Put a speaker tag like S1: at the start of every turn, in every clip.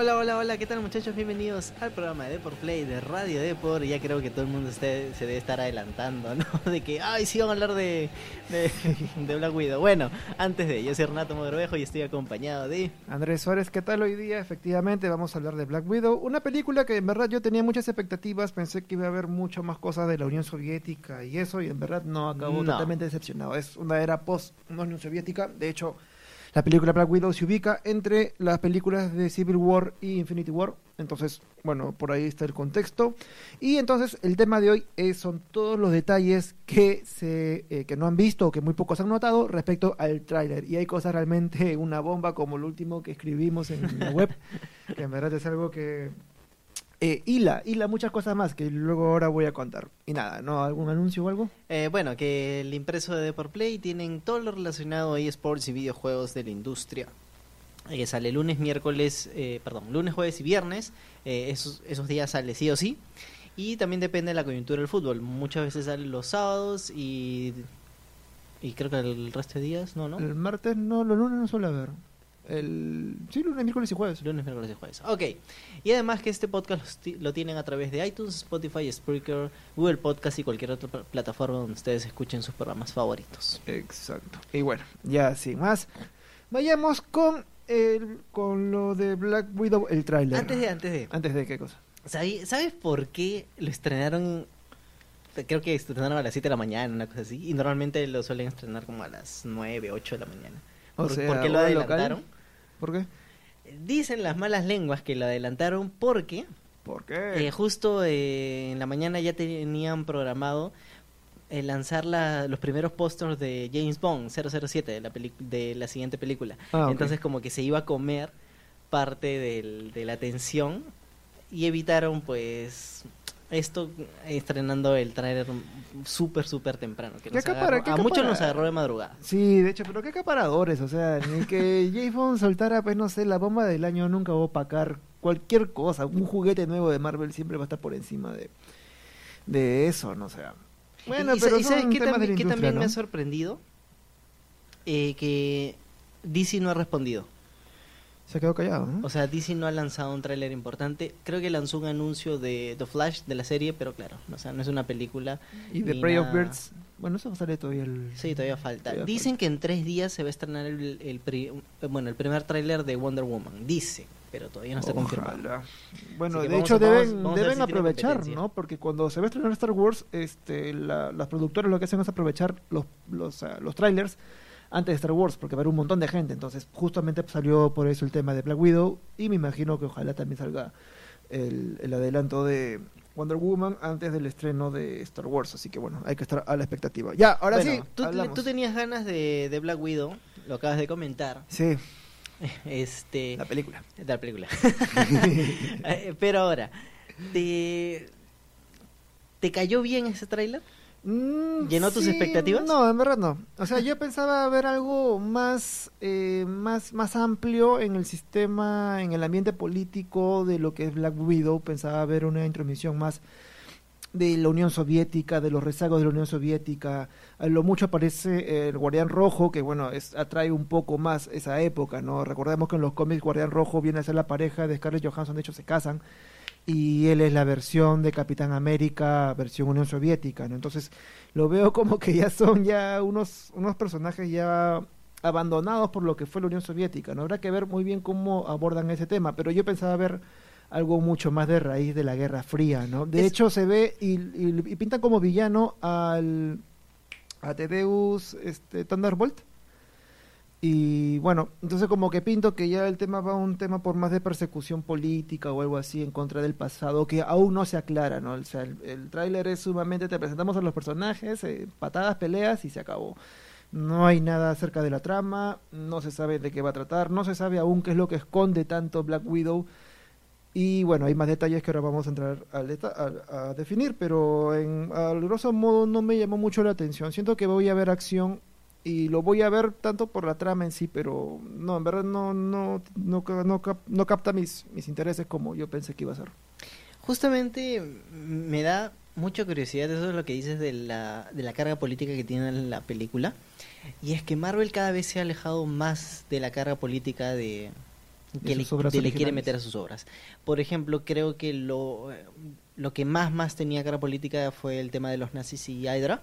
S1: Hola, hola, hola, ¿qué tal muchachos? Bienvenidos al programa de Deport Play de Radio Deport. Ya creo que todo el mundo esté- se debe estar adelantando, ¿no? De que, ay, sí van a hablar de, de, de Black Widow. Bueno, antes de, yo soy Renato Mogrovejo y estoy acompañado de...
S2: Andrés Suárez, ¿qué tal hoy día? Efectivamente, vamos a hablar de Black Widow, una película que en verdad yo tenía muchas expectativas, pensé que iba a haber mucho más cosas de la Unión Soviética y eso, y en verdad no acabó
S1: No.
S2: totalmente decepcionado. Es una era post Unión Soviética, de hecho, la película Black Widow se ubica entre las películas de Civil War y Infinity War, entonces, bueno, por ahí está el contexto. Y entonces el tema de hoy es, son todos los detalles que se eh, que no han visto o que muy pocos han notado respecto al tráiler. Y hay cosas realmente una bomba como el último que escribimos en la web, que en verdad es algo que eh, hila, hila muchas cosas más que luego ahora voy a contar. Y nada, ¿no? ¿Algún anuncio o algo?
S1: Eh, bueno, que el impreso de Deport Play tienen todo lo relacionado a eSports y videojuegos de la industria. Eh, sale lunes, miércoles, eh, perdón, lunes, jueves y viernes. Eh, esos, esos días sale sí o sí. Y también depende de la coyuntura del fútbol. Muchas veces sale los sábados y. Y creo que el resto de días, no, ¿no?
S2: El martes no, los lunes no suele haber. El... Sí, lunes, miércoles y jueves.
S1: Lunes, miércoles y jueves. Ok. Y además que este podcast lo tienen a través de iTunes, Spotify, Spreaker, Google Podcast y cualquier otra pl- plataforma donde ustedes escuchen sus programas favoritos.
S2: Exacto. Y bueno, ya sin más, vayamos con el, con lo de Black Widow, el tráiler.
S1: Antes de, antes de.
S2: Antes de qué cosa.
S1: ¿sabi- ¿Sabes por qué lo estrenaron? Creo que estrenaron a las 7 de la mañana, una cosa así. Y normalmente lo suelen estrenar como a las 9, 8 de la mañana.
S2: O
S1: ¿Por,
S2: sea,
S1: por qué lo
S2: local. ¿Por qué?
S1: Dicen las malas lenguas que lo adelantaron porque
S2: ¿Por qué?
S1: Eh, justo eh, en la mañana ya tenían programado eh, lanzar la- los primeros pósters de James Bond 007 de la, de la siguiente película.
S2: Ah.
S1: Entonces como que se iba a comer parte del- de la atención y evitaron pues esto estrenando el tráiler súper súper temprano. Que
S2: ¿Qué
S1: nos
S2: acapara-
S1: agarró-
S2: qué
S1: a muchos nos agarró de madrugada.
S2: Sí, de hecho, pero qué acaparadores, o sea, ni que James Bond soltara, pues no sé, la bomba del año nunca va a opacar cualquier cosa, un juguete nuevo de Marvel siempre va a estar por encima de, de eso, no o sea. Bueno,
S1: y,
S2: pero
S1: y ¿sabes qué también,
S2: industria,
S1: también me ha sorprendido? Eh, que DC no ha respondido.
S2: Se quedó callado, ¿no?
S1: O sea, DC no ha lanzado un tráiler importante. Creo que lanzó un anuncio de The Flash de la serie, pero claro, o sea, no es una película.
S2: y The Prey of. Birds, bueno, eso sale todavía el...
S1: Sí, todavía falta.
S2: Todavía
S1: Dicen que en tres días se va a estrenar el, el pri- bueno, el primer tráiler de Wonder Woman. Dice, pero todavía no está confirmado.
S2: Bueno, de hecho
S1: a- vamos-
S2: deben,
S1: vamos
S2: deben
S1: si
S2: aprovechar. ¿no? Porque cuando se va a estrenar Star Wars, este, la- las productoras lo que hacen es aprovechar los, los, ah, los trailers antes de Star Wars, porque va a haber un montón de gente. Entonces, justamente salió por eso el tema de Black Widow y me imagino que ojalá también salga el, el adelanto de Wonder Woman antes del estreno de Star Wars. Así que bueno, hay que estar a la expectativa. Ya, ahora
S1: Bueno,
S2: sí,
S1: tú, tenías ganas de, de Black Widow, lo acabas de comentar.
S2: Sí,
S1: Este,
S2: la película.
S1: la película. Eh, Pero ahora, ¿te, ¿te cayó bien ese tráiler?
S2: Mm,
S1: ¿Llenó tus expectativas?
S2: No, en verdad no. O sea, yo pensaba ver algo más, eh, más, más amplio en el sistema, en el ambiente político de lo que es Black Widow. Pensaba ver una intromisión más de la Unión Soviética, de los rezagos de la Unión Soviética. A lo mucho aparece el Guardián Rojo, que bueno, es, atrae un poco más esa época, ¿no? Recordemos que en los cómics Guardián Rojo viene a ser la pareja de Scarlett Johansson, de hecho se casan y él es la versión de Capitán América, versión Unión Soviética, ¿no? Entonces lo veo como que ya son ya unos, unos personajes ya abandonados por lo que fue la Unión Soviética, ¿no? Habrá que ver muy bien cómo abordan ese tema, pero yo pensaba ver algo mucho más de raíz de la Guerra Fría, ¿no? De
S1: Es-
S2: hecho se ve y, y, y pintan como villano al a Tedeus este, Thunderbolt. Y bueno, entonces como que pinto que ya el tema va a un tema por más de persecución política o algo así en contra del pasado que aún no se aclara, ¿no? O sea, el, el tráiler es sumamente, te presentamos a los personajes, eh, patadas, peleas y se acabó. No hay nada acerca de la trama, no se sabe de qué va a tratar, no se sabe aún qué es lo que esconde tanto Black Widow. Y bueno, hay más detalles que ahora vamos a entrar a, a definir, pero en, grosso modo no me llamó mucho la atención. Siento que voy a ver acción y lo voy a ver tanto por la trama en sí, pero no, en verdad no no no, no, cap- no capta mis, mis intereses como yo pensé que iba a ser.
S1: Justamente me da mucha curiosidad eso es lo que dices de la, de la carga política que tiene la película. Y es que Marvel cada vez se ha alejado más de la carga política de, que le, de le quiere meter a sus obras. Por ejemplo, creo que lo, lo que más más tenía cara política fue el tema de los nazis y Hydra.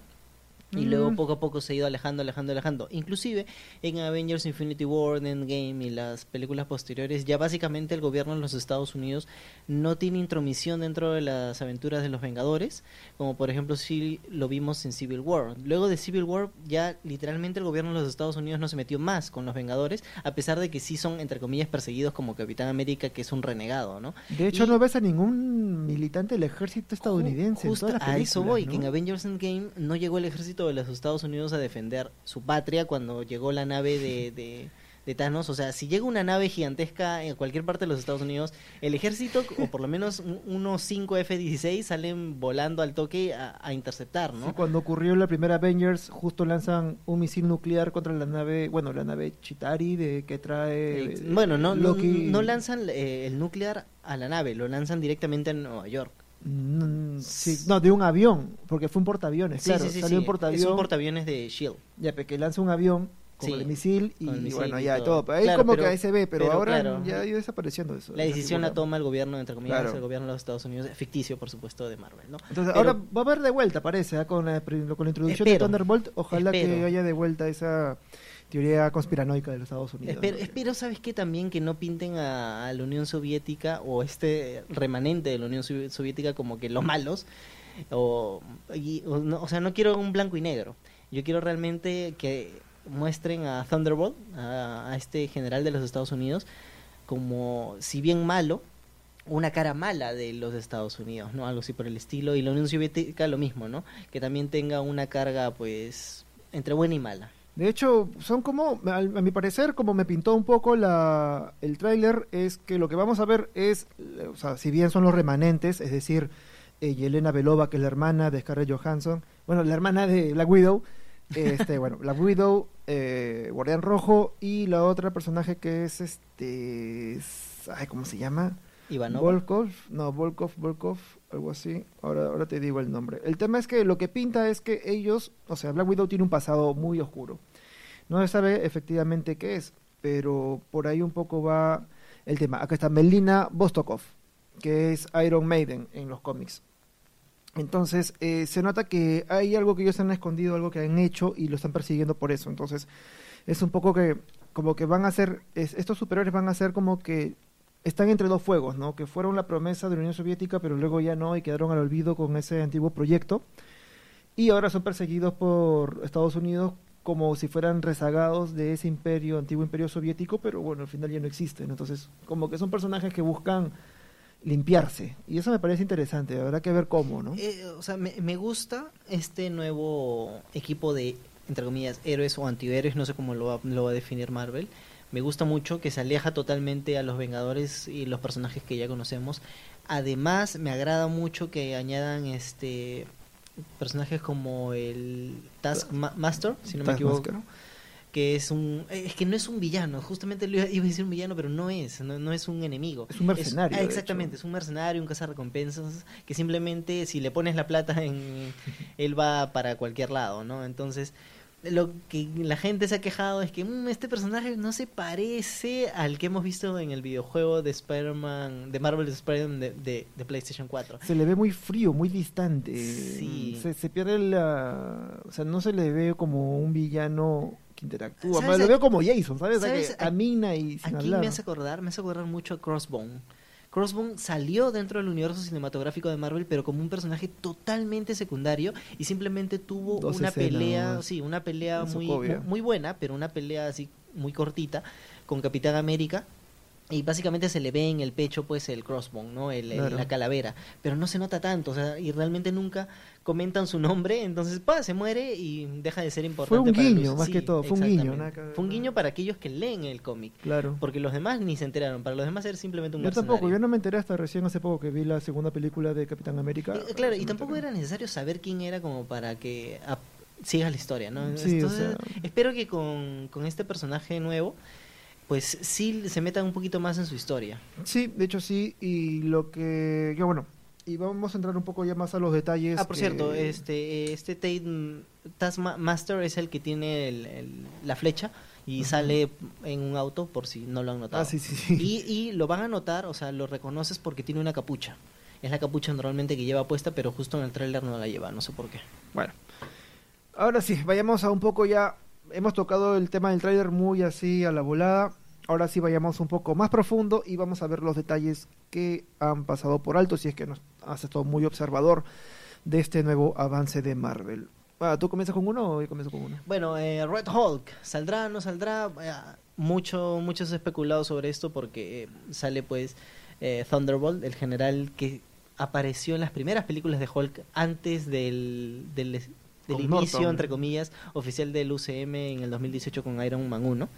S1: Y luego
S2: Mm.
S1: poco a poco se ha ido alejando, alejando, alejando. Inclusive en Avengers Infinity War, Endgame y las películas posteriores, ya básicamente el gobierno de los Estados Unidos no tiene intromisión dentro de las aventuras de los Vengadores, como por ejemplo si lo vimos en Civil War. Luego de Civil War ya literalmente el gobierno de los Estados Unidos no se metió más con los Vengadores, a pesar de que sí son entre comillas perseguidos como Capitán América, que es un renegado, ¿no?
S2: De hecho,
S1: Y-
S2: no ves a ningún militante del ejército estadounidense. en todas las
S1: a eso voy,
S2: ¿no?
S1: que en Avengers Endgame no llegó el ejército de los Estados Unidos a defender su patria cuando llegó la nave de, de, de Thanos. O sea, si llega una nave gigantesca en cualquier parte de los Estados Unidos, el ejército, o por lo menos un- unos 5 F-16, salen volando al toque a, a interceptar, ¿no?
S2: Sí, cuando ocurrió la primera Avengers, justo lanzan un misil nuclear contra la nave, bueno, la nave Chitari de que trae
S1: Eh,
S2: eh,
S1: bueno, no, no,
S2: Loki.
S1: no lanzan eh, el nuclear a la nave, lo lanzan directamente a Nueva York.
S2: Sí, no, de un avión, porque fue un portaaviones,
S1: Sí,
S2: claro,
S1: sí, sí,
S2: salió
S1: sí,
S2: un portaaviones,
S1: Es un portaaviones de S.H.I.E.L.D.
S2: ya, que lanza un avión con el misil y,
S1: el misil
S2: bueno,
S1: y
S2: ya
S1: todo.
S2: todo, pero ahí
S1: Claro,
S2: como
S1: pero-
S2: que ahí se ve, pero,
S1: pero
S2: ahora
S1: claro,
S2: ya ha ido desapareciendo eso.
S1: La decisión la toma el gobierno, entre comillas,
S2: Claro.
S1: el gobierno de los Estados Unidos, ficticio, por supuesto, de Marvel, ¿no?
S2: Entonces,
S1: Pero-
S2: ahora va a haber de vuelta, parece, ¿ah? con, la, con la introducción de Thunderbolt. Ojalá que haya de vuelta esa teoría conspiranoica de los Estados Unidos.
S1: Espero,
S2: ¿no?
S1: espero, ¿sabes qué? También que no pinten a, a la Unión Soviética o este remanente de la Unión Sovi- Soviética como que los malos. O, y- o no- o sea, no quiero un blanco y negro. Yo quiero realmente que muestren a Thunderbolt, a, a este general de los Estados Unidos, como, si bien malo, una cara mala de los Estados Unidos, ¿no? Algo así por el estilo. Y la Unión Soviética lo mismo, ¿no? Que también tenga una carga, pues, entre buena y mala.
S2: De hecho, son como, a, mi parecer, como me pintó un poco la, el tráiler, es que lo que vamos a ver es, o sea, si bien son los remanentes, es decir, eh, Yelena Belova, que es la hermana de Scarlett Johansson, bueno, la hermana de Black Widow, este, bueno, Black Widow, eh, Guardián Rojo, y la otra personaje que es este, es- ay, ¿cómo se llama?
S1: Ivanova.
S2: Volkov, no, Volkov, Volkov, algo así. Ahora, ahora te digo el nombre. El tema es que lo que pinta es que ellos, o sea, Black Widow tiene un pasado muy oscuro. No se sabe efectivamente qué es, pero por ahí un poco va el tema. Acá está Melina Vostokov, que es Iron Maiden en los cómics. Entonces, eh, se nota que hay algo que ellos han escondido, algo que han hecho y lo están persiguiendo por eso. Entonces, es un poco que, como que van a ser, es- estos superiores van a ser como que están entre dos fuegos, ¿no? Que fueron la promesa de la Unión Soviética, pero luego ya no y quedaron al olvido con ese antiguo proyecto. Y ahora son perseguidos por Estados Unidos como si fueran rezagados de ese imperio, antiguo imperio soviético, pero bueno, al final ya no existen. Entonces, como que son personajes que buscan limpiarse. Y eso me parece interesante, habrá que ver cómo, ¿no?
S1: Eh, o sea, me, me gusta este nuevo equipo de, entre comillas, héroes o antihéroes, no sé cómo lo va, lo va a definir Marvel. Me gusta mucho que se aleja totalmente a los Vengadores y los personajes que ya conocemos. Además, me agrada mucho que añadan este personajes como el Taskmaster, si no me equivoco, que es un es que no es un villano, justamente lo iba, a decir un villano, pero no es, no, no es un enemigo.
S2: Es un mercenario,
S1: ah, exactamente, es un mercenario, un cazarrecompensas que simplemente si le pones la plata en él va para cualquier lado, ¿no? Entonces, lo que la gente se ha quejado es que "Mm, este personaje no se parece al que hemos visto en el videojuego de Spider-Man, de Marvel Spider-Man de, de, de PlayStation 4.
S2: Se le ve muy frío, muy distante.
S1: Sí.
S2: Se, se pierde la... O sea, no se le ve como un villano que interactúa.
S1: ¿Sabes
S2: Más lo veo como Jason, ¿sabes?
S1: ¿sabes
S2: que
S1: a-
S2: camina y sin
S1: ¿A quién
S2: hablar.
S1: me hace acordar? Me hace acordar mucho a Crossbone. Crossbone salió dentro del universo cinematográfico de Marvel, pero como un personaje totalmente secundario y simplemente tuvo
S2: Dos
S1: una
S2: escenas
S1: pelea, sí, una pelea muy muy buena, pero una pelea así muy cortita con Capitán América. Y básicamente se le ve en el pecho pues el crossbone, ¿no? El, el-
S2: Claro.
S1: la calavera. Pero no se nota tanto, o sea, y realmente nunca comentan su nombre, entonces pa, se muere y deja de ser importante.
S2: un
S1: para el
S2: guiño, más
S1: Sí,
S2: que todo, fue un guiño,
S1: Fue un guiño para aquellos que leen el cómic.
S2: Claro.
S1: Porque los demás ni se enteraron. Para los demás era simplemente un
S2: Yo tampoco, yo no me enteré hasta recién hace poco que vi la segunda película de Capitán América.
S1: Eh, claro, y tampoco
S2: enteré.
S1: era necesario saber quién era como para que sigas la historia, ¿no?
S2: Sí, o
S1: Entonces,
S2: sea-
S1: espero que con, con este personaje nuevo, pues sí se metan un poquito más en su historia.
S2: Sí, de hecho sí, y lo que... Ya bueno, y vamos a entrar un poco ya más a los detalles.
S1: Ah, por
S2: que-
S1: cierto, este este Tate Taskmaster es el que tiene el- el- la flecha y sale en un auto por si no lo han notado.
S2: Ah, sí, sí, sí.
S1: Y, y lo van a notar, o sea, lo reconoces porque tiene una capucha. Es la capucha normalmente que lleva puesta, pero justo en el tráiler no la lleva, no sé por qué.
S2: Bueno, ahora sí, vayamos a un poco ya. Hemos tocado el tema del tráiler muy así a la volada. Ahora sí vayamos un poco más profundo y vamos a ver los detalles que han pasado por alto, si es que nos has estado muy observador de este nuevo avance de Marvel. Ah, ¿Tú comienzas con uno o yo comienzo con uno?
S1: Bueno, eh, Red Hulk, ¿saldrá no saldrá? Eh, mucho, mucho se ha especulado sobre esto porque eh, sale pues eh, Thunderbolt, el general que apareció en las primeras películas de Hulk antes del, del inicio,
S2: Norton.
S1: entre comillas, oficial del UCM en el 2018 con Iron Man 1.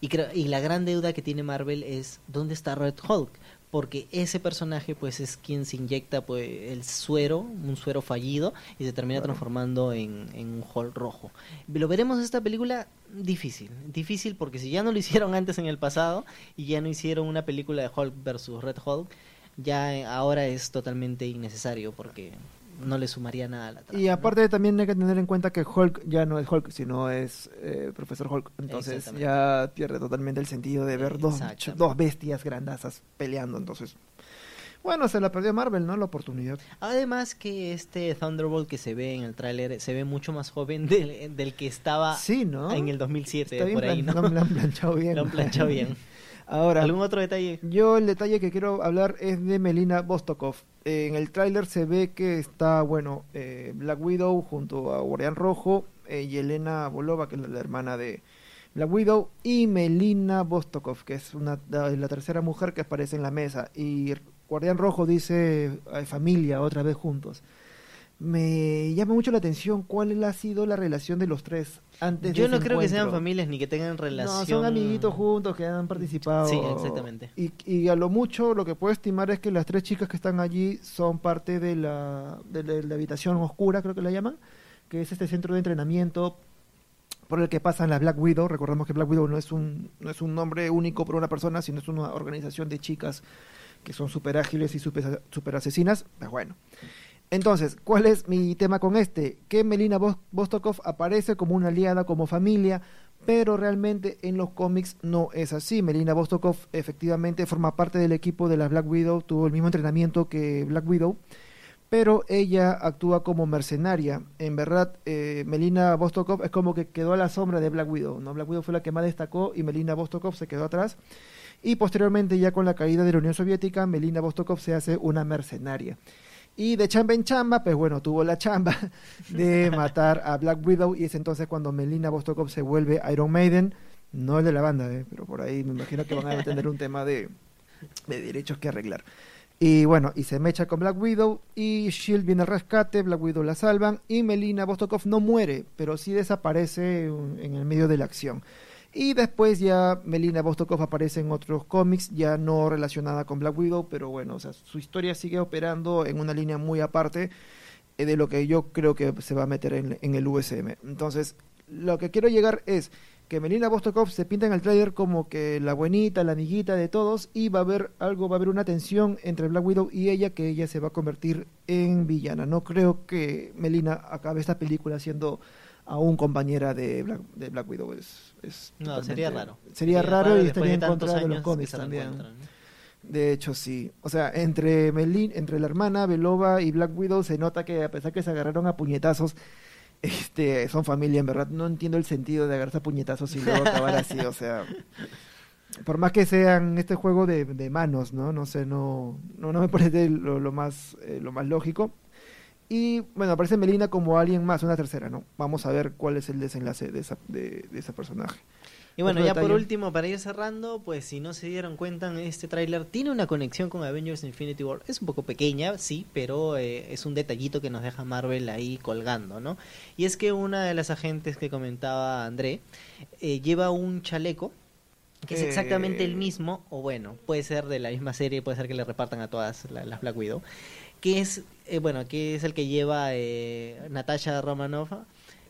S1: Y, creo- y la gran deuda que tiene Marvel es ¿dónde está Red Hulk? Porque ese personaje pues es quien se inyecta pues el suero, un suero fallido y se termina
S2: Claro.
S1: transformando en, en un Hulk rojo. ¿Lo veremos en esta película? Difícil, difícil porque si ya no lo hicieron antes en el pasado y ya no hicieron una película de Hulk versus Red Hulk, ya eh, ahora es totalmente innecesario porque no le sumaría nada a la trama.
S2: Y
S1: ¿no?
S2: aparte también hay que tener en cuenta que Hulk ya no es Hulk, sino es eh, Profesor Hulk. Entonces ya pierde totalmente el sentido de ver dos, dos bestias grandazas peleando. Entonces, bueno, se la perdió Marvel, ¿no? La oportunidad.
S1: Además que este Thunderbolt que se ve en el tráiler se ve mucho más joven del, del que estaba
S2: Sí, ¿no?
S1: en el 2007
S2: Está bien
S1: por ahí, ¿no?
S2: lo han planchado bien.
S1: Lo han planchado bien.
S2: Ahora,
S1: ¿Algún otro detalle?
S2: yo el detalle que quiero hablar es de Melina Vostokov. En el tráiler se ve que está, bueno, eh, Black Widow junto a Guardián Rojo, eh, Yelena Bolova, que es la, hermana de Black Widow, y Melina Vostokov, que es una, la, tercera mujer que aparece en la mesa. Y Guardián Rojo dice "Ay, familia otra vez juntos. Me llama mucho la atención cuál ha sido la relación de los tres antes de
S1: Yo no
S2: ese
S1: creo que sean familias ni que tengan relación.
S2: No, son amiguitos juntos que han participado.
S1: Sí, exactamente.
S2: Y, y a lo mucho lo que puedo estimar es que las tres chicas que están allí son parte de la, de la, de la habitación oscura, creo que la llaman, que es este centro de entrenamiento por el que pasan las Black Widow. Recordemos que Black Widow no es un, no es un nombre único por una persona, sino es una organización de chicas que son súper ágiles y súper super asesinas. Pues bueno. Entonces, ¿cuál es mi tema con este? Que Melina Vos- Vostokov aparece como una aliada, como familia, pero realmente en los cómics no es así. Melina Vostokov efectivamente forma parte del equipo de la Black Widow, tuvo el mismo entrenamiento que Black Widow, pero ella actúa como mercenaria. En verdad, eh, Melina Vostokov es como que quedó a la sombra de Black Widow. ¿no? Black Widow fue la que más destacó y Melina Vostokov se quedó atrás. Y posteriormente, ya con la caída de la Unión Soviética, Melina Vostokov se hace una mercenaria. Y de chamba en chamba, pues bueno, tuvo la chamba de matar a Black Widow y es entonces cuando Melina Vostokov se vuelve Iron Maiden, no el de la banda, ¿eh? pero por ahí me imagino que van a tener un tema de, de derechos que arreglar. Y bueno, y se mecha con Black Widow y Shield viene al rescate, Black Widow la salvan y Melina Vostokov no muere, pero sí desaparece en el medio de la acción. Y después ya Melina Vostokov aparece en otros cómics, ya no relacionada con Black Widow, pero bueno, o sea, su historia sigue operando en una línea muy aparte eh, de lo que yo creo que se va a meter en, en el USM. Entonces, lo que quiero llegar es que Melina Vostokov se pinta en el trailer como que la buenita, la amiguita de todos, y va a haber algo, va a haber una tensión entre Black Widow y ella, que ella se va a convertir en villana. No creo que Melina acabe esta película siendo aún compañera de Black, de Black Widow. Es, es
S1: No, sería raro.
S2: Sería raro y estaría en contra de los cómics también. De hecho, sí. O sea, entre Melin, entre la hermana Belova y Black Widow se nota que a pesar que se agarraron a puñetazos, este, son familia, en verdad. No entiendo el sentido de agarrarse a puñetazos y luego acabar así, o sea. Por más que sean este juego de, de manos, ¿no? No sé, no, no, no me parece lo, lo más, eh, lo más lógico. Y bueno, aparece Melina como alguien más, una tercera, ¿no? Vamos a ver cuál es el desenlace de, esa, de, de ese personaje.
S1: Y bueno,
S2: Otro
S1: ya por último, para ir cerrando, pues si no se dieron cuenta, este tráiler tiene una conexión con Avengers Infinity War. Es un poco pequeña, sí, pero eh, es un detallito que nos deja Marvel ahí colgando, ¿no? Y es que una de las agentes que comentaba André eh, lleva un chaleco que es exactamente el
S2: Eh.
S1: mismo, o bueno, puede ser de la misma serie, puede ser que le repartan a todas la- las Black Widow, que es, eh, bueno, que es el que lleva eh, Natasha Romanoff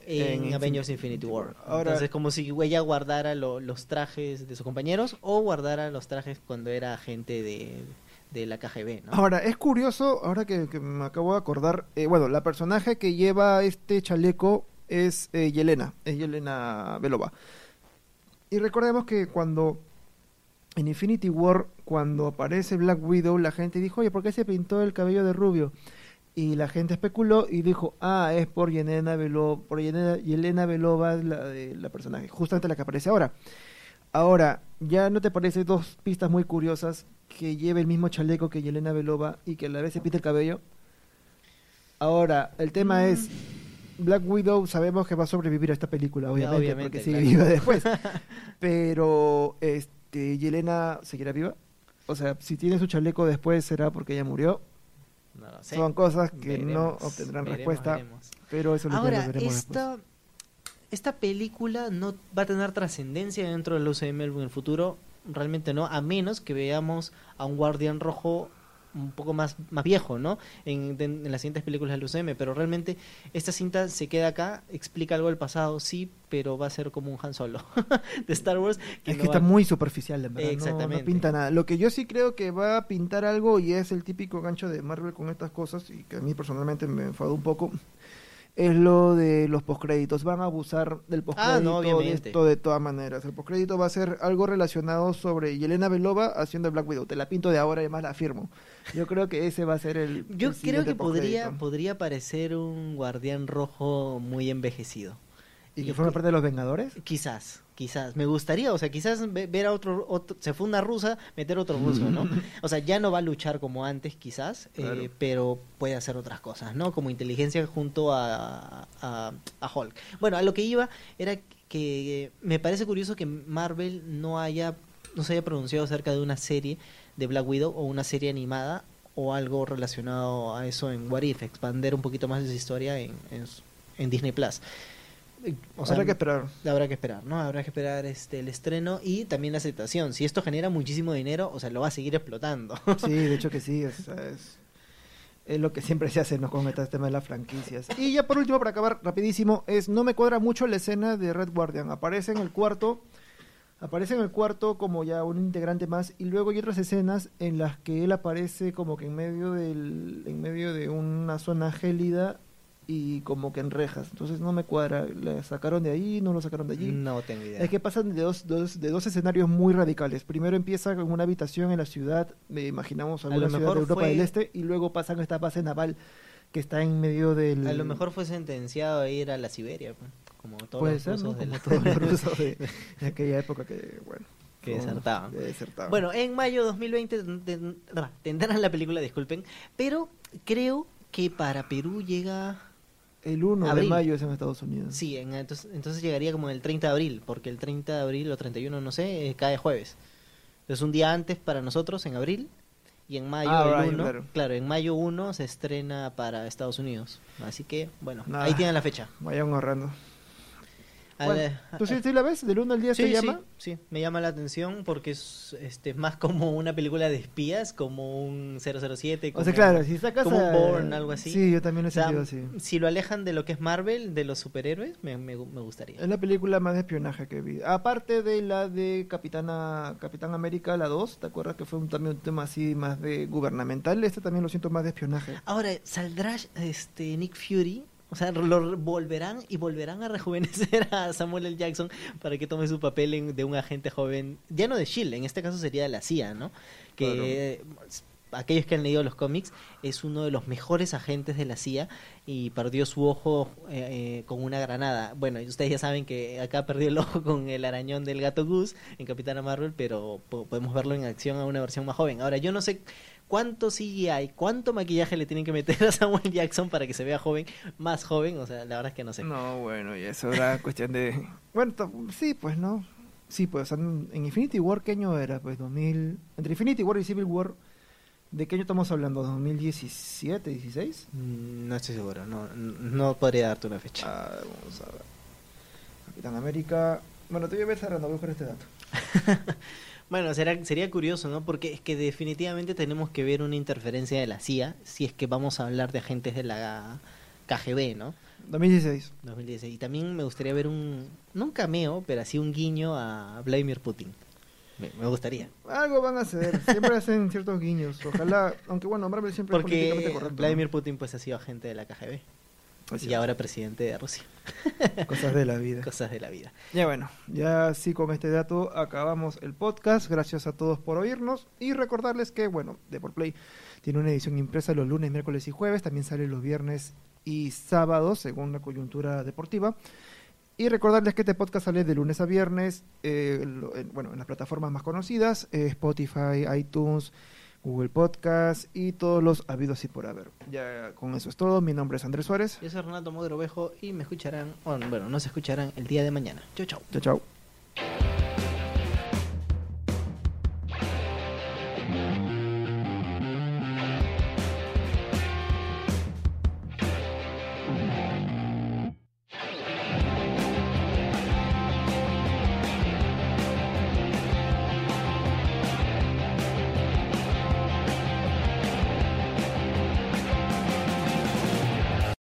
S1: en,
S2: En
S1: Avengers
S2: Infin-
S1: Infinity War.
S2: Ahora-
S1: Entonces, como si ella guardara lo- los trajes de sus compañeros o guardara los trajes cuando era agente de, de la KGB, ¿no?
S2: Ahora, es curioso, ahora que, que me acabo de acordar, eh, bueno, la personaje que lleva este chaleco es eh, Yelena, es Yelena Belova. Y recordemos que cuando en Infinity War, cuando aparece Black Widow, la gente dijo, oye, ¿por qué se pintó el cabello de rubio? Y la gente especuló y dijo, ah, es por Yelena Belova, por Yelena, Yelena Belova, la, de, la personaje, justamente la que aparece ahora. Ahora, ¿ya no te parece dos pistas muy curiosas que lleve el mismo chaleco que Yelena Belova y que a la vez se pinte el cabello? Ahora, el tema
S1: Mm.
S2: es, Black Widow sabemos que va a sobrevivir a esta película, obviamente,
S1: obviamente,
S2: porque sigue viva después. Pero, este, Yelena seguirá viva. O sea, si tiene su chaleco después será porque ella murió.
S1: No lo sé.
S2: Son cosas que no obtendrán
S1: veremos,
S2: respuesta,
S1: veremos.
S2: pero eso lo
S1: Ahora,
S2: veremos
S1: esta,
S2: después.
S1: esta película no va a tener trascendencia dentro del UCM en el futuro. Realmente no, a menos que veamos a un guardián rojo un poco más, más viejo, ¿no? En, de- en las siguientes películas del UCM. Pero realmente esta cinta se queda acá, explica algo del pasado, sí, pero va a ser como un Han Solo de Star Wars. Que
S2: Es
S1: no
S2: que
S1: va-
S2: está muy superficial, en verdad. no-
S1: Exactamente.
S2: No, pinta nada. Lo que yo sí creo que va a pintar algo y es el típico gancho de Marvel con estas cosas y que a mí personalmente me enfadó un poco. Es lo de los postcréditos. Van a abusar del postcrédito
S1: Ah, no,
S2: de esto de todas maneras. El postcrédito va a ser algo relacionado sobre Yelena Belova haciendo Black Widow. Te la pinto de ahora y además la afirmo. Yo creo que ese va a ser el.
S1: Yo
S2: el
S1: creo que podría, podría parecer un guardián rojo muy envejecido.
S2: ¿Y que forma parte de los Vengadores?
S1: Quizás, quizás. Me gustaría, o sea, quizás ve- ver a otro, otro- se fue una rusa, meter otro ruso, ¿no? O sea, ya no va a luchar como antes, quizás, eh, pero puede hacer otras cosas, ¿no? Como inteligencia junto a, a, a Hulk. Bueno, a lo que iba era que me parece curioso que Marvel no haya, no se haya pronunciado acerca de una serie de Black Widow o una serie animada o algo relacionado a eso en What If, expander un poquito más de su historia en, en, en Disney Plus. O sea,
S2: Habrá que esperar.
S1: Habrá que esperar, ¿no? Habrá que esperar este el estreno y también la aceptación. Si esto genera muchísimo dinero, o sea, lo va a seguir explotando.
S2: Sí, de hecho que sí, es lo que siempre se hace ¿no? con este tema de las franquicias. Y ya por último, para acabar rapidísimo, es no me cuadra mucho la escena de Red Guardian. Aparece en el cuarto, aparece en el cuarto como ya un integrante más, y luego hay otras escenas en las que él aparece como que en medio del, en medio de una zona gélida y como que en rejas. Entonces no me cuadra. ¿Le sacaron de ahí? ¿No lo sacaron de allí?
S1: No tengo idea.
S2: Es que pasan de dos, dos- de dos escenarios muy radicales. Primero empieza con una habitación en la ciudad, me imaginamos
S1: A lo
S2: alguna ciudad
S1: mejor
S2: de Europa
S1: fue-
S2: del Este, y luego pasan a esta base naval que está en medio del...
S1: A lo mejor fue sentenciado a ir a la Siberia, pues, como todos
S2: Puede
S1: los
S2: ser,
S1: rusos
S2: ¿no?
S1: de
S2: Como
S1: la-
S2: todos los rusos de, de aquella época que, bueno...
S1: Que desertaban.
S2: que desertaban.
S1: Bueno, en mayo 2020 ten- ah, tendrán la película, disculpen, pero creo que para Perú llega...
S2: el 1 de mayo es en Estados Unidos.
S1: Sí, en- entonces, entonces llegaría como el 30 de abril, porque el 30 de abril o 31, no sé, eh, cae jueves. Entonces un día antes para nosotros, en abril, y en mayo
S2: Ah,
S1: el
S2: right,
S1: 1,
S2: claro.
S1: claro. en mayo 1 se estrena para Estados Unidos. Así que, bueno,
S2: Nada.
S1: ahí tienen la fecha.
S2: Vayan ahorrando. Bueno, ¿Tú sí, sí la ves? ¿Del 1 al 10
S1: Sí,
S2: te
S1: sí,
S2: llama?
S1: sí, me llama la atención porque es este, más como una película de espías, como un 007.
S2: O
S1: Como,
S2: sea, claro, si sacas
S1: como un
S2: a-
S1: Bourne, algo así.
S2: Sí, yo también lo he
S1: O sea,
S2: sentido así.
S1: si lo alejan de lo que es Marvel, de los superhéroes, me, me, me gustaría.
S2: Es la película más de espionaje que vi. Aparte de la de Capitana Capitán América, la 2, ¿te acuerdas que fue un, también un tema así más de gubernamental? Este también lo siento más de espionaje.
S1: Ahora, ¿saldrá este Nick Fury? O sea, lo volverán y volverán a rejuvenecer a Samuel L. Jackson para que tome su papel en- de un agente joven, ya no de Shield, en este caso sería de la CIA, ¿no? Que aquellos que han leído los cómics es uno de los mejores agentes de la CIA y perdió su ojo eh, eh, con una granada. Bueno, y ustedes ya saben que acá perdió el ojo con el arañón del gato Goose en Capitana Marvel, pero po- podemos verlo en acción a una versión más joven. Ahora, yo no sé cuánto CGI, cuánto maquillaje le tienen que meter a Samuel Jackson para que se vea joven, más joven, o sea, la verdad es que no sé.
S2: No, bueno, y eso era cuestión de... Bueno, sí, pues, ¿no? Sí, pues, o sea, en en Infinity War, ¿qué año era? Pues 2000... Entre Infinity War y Civil War, ¿de qué año estamos hablando? ¿2017, 16?
S1: Mm, No estoy seguro, no, no podría darte una fecha.
S2: Ah, vamos a ver. Capitán América... Bueno, te voy a ver cerrando, voy a buscar este dato.
S1: Bueno, será, sería curioso, ¿no? Porque es que definitivamente tenemos que ver una interferencia de la CIA si es que vamos a hablar de agentes de la KGB, ¿no?
S2: 2016.
S1: 2016. Y también me gustaría ver un, no un cameo, pero así un guiño a Vladimir Putin. Me, me gustaría.
S2: Algo van a hacer, siempre hacen ciertos guiños. Ojalá, aunque bueno, Marvel siempre es políticamente
S1: Porque
S2: correcto. ¿no?
S1: Vladimir Putin pues ha sido agente de la KGB. Y ahora presidente de Rusia.
S2: Cosas de la vida.
S1: Cosas de la vida.
S2: Ya bueno, ya sí con este dato acabamos el podcast. Gracias a todos por oírnos y recordarles que, bueno, Deport Play tiene una edición impresa los lunes, miércoles y jueves. También sale los viernes y sábados según la coyuntura deportiva. Y recordarles que este podcast sale de lunes a viernes, eh, lo- en- bueno, en las plataformas más conocidas, eh, Spotify, iTunes, Google Podcast y todos los habidos y por haber. Ya con eso es todo. Mi nombre es Andrés Suárez.
S1: Yo soy Renato Mogrovejo y me escucharán, bueno, bueno, nos escucharán el día de mañana. Chau, chau.
S2: Chao, chao.